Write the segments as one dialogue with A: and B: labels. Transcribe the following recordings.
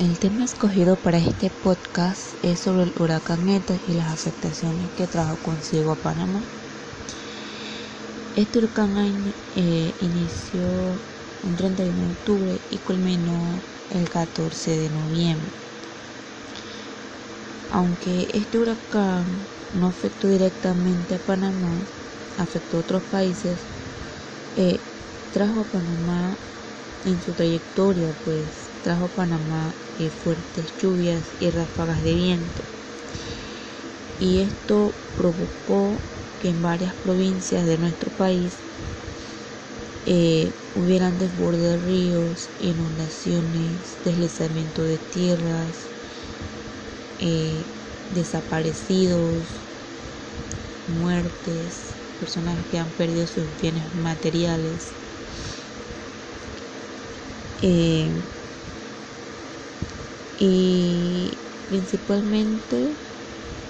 A: El tema escogido para este podcast es sobre el huracán ETA y las afectaciones que trajo consigo a Panamá. Este huracán eh, inició un 31 de octubre y culminó el 14 de noviembre. Aunque este huracán no afectó directamente a Panamá, afectó a otros países, eh, trajo a Panamá en su trayectoria, pues trajo a Panamá eh, fuertes lluvias y ráfagas de viento. Y esto provocó que en varias provincias de nuestro país eh, hubieran desborde de ríos, inundaciones, deslizamiento de tierras, eh, desaparecidos, muertes, personas que han perdido sus bienes materiales. Y principalmente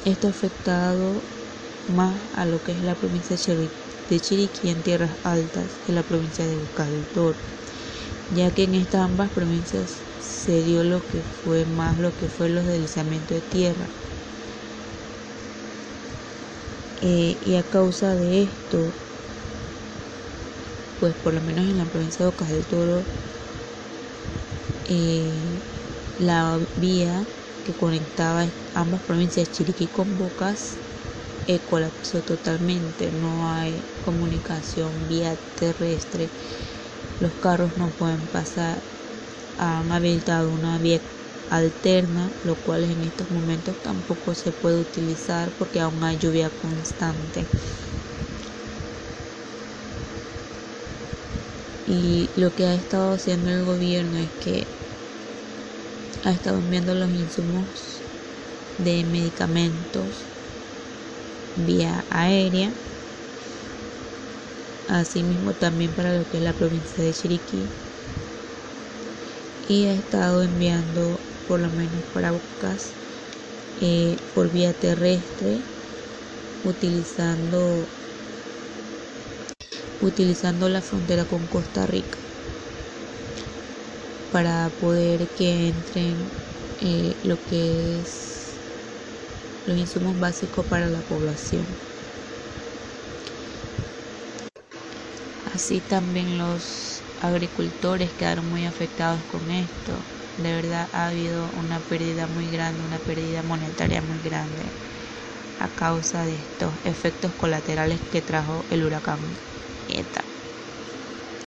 A: esto ha afectado más a lo que es la provincia de Chiriquí en tierras altas que la provincia de Toro, ya que en estas ambas provincias se dio lo que fue más lo que fue los deslizamientos de tierra. Eh, y a causa de esto, pues por lo menos en la provincia de Bocas del Toro, eh, la vía que conectaba ambas provincias, Chiriquí con Bocas, colapsó totalmente, no hay comunicación vía terrestre, los carros no pueden pasar, han habilitado una vía alterna, lo cual en estos momentos tampoco se puede utilizar porque aún hay lluvia constante. Y lo que ha estado haciendo el gobierno es que ha estado enviando los insumos de medicamentos vía aérea, asimismo también para lo que es la provincia de Chiriquí, y ha estado enviando por lo menos para Bocas eh, por vía terrestre utilizando utilizando la frontera con Costa Rica para poder que entren eh, lo que es los insumos básicos para la población. Así también los agricultores quedaron muy afectados con esto. De verdad ha habido una pérdida muy grande, una pérdida monetaria muy grande a causa de estos efectos colaterales que trajo el huracán ETA.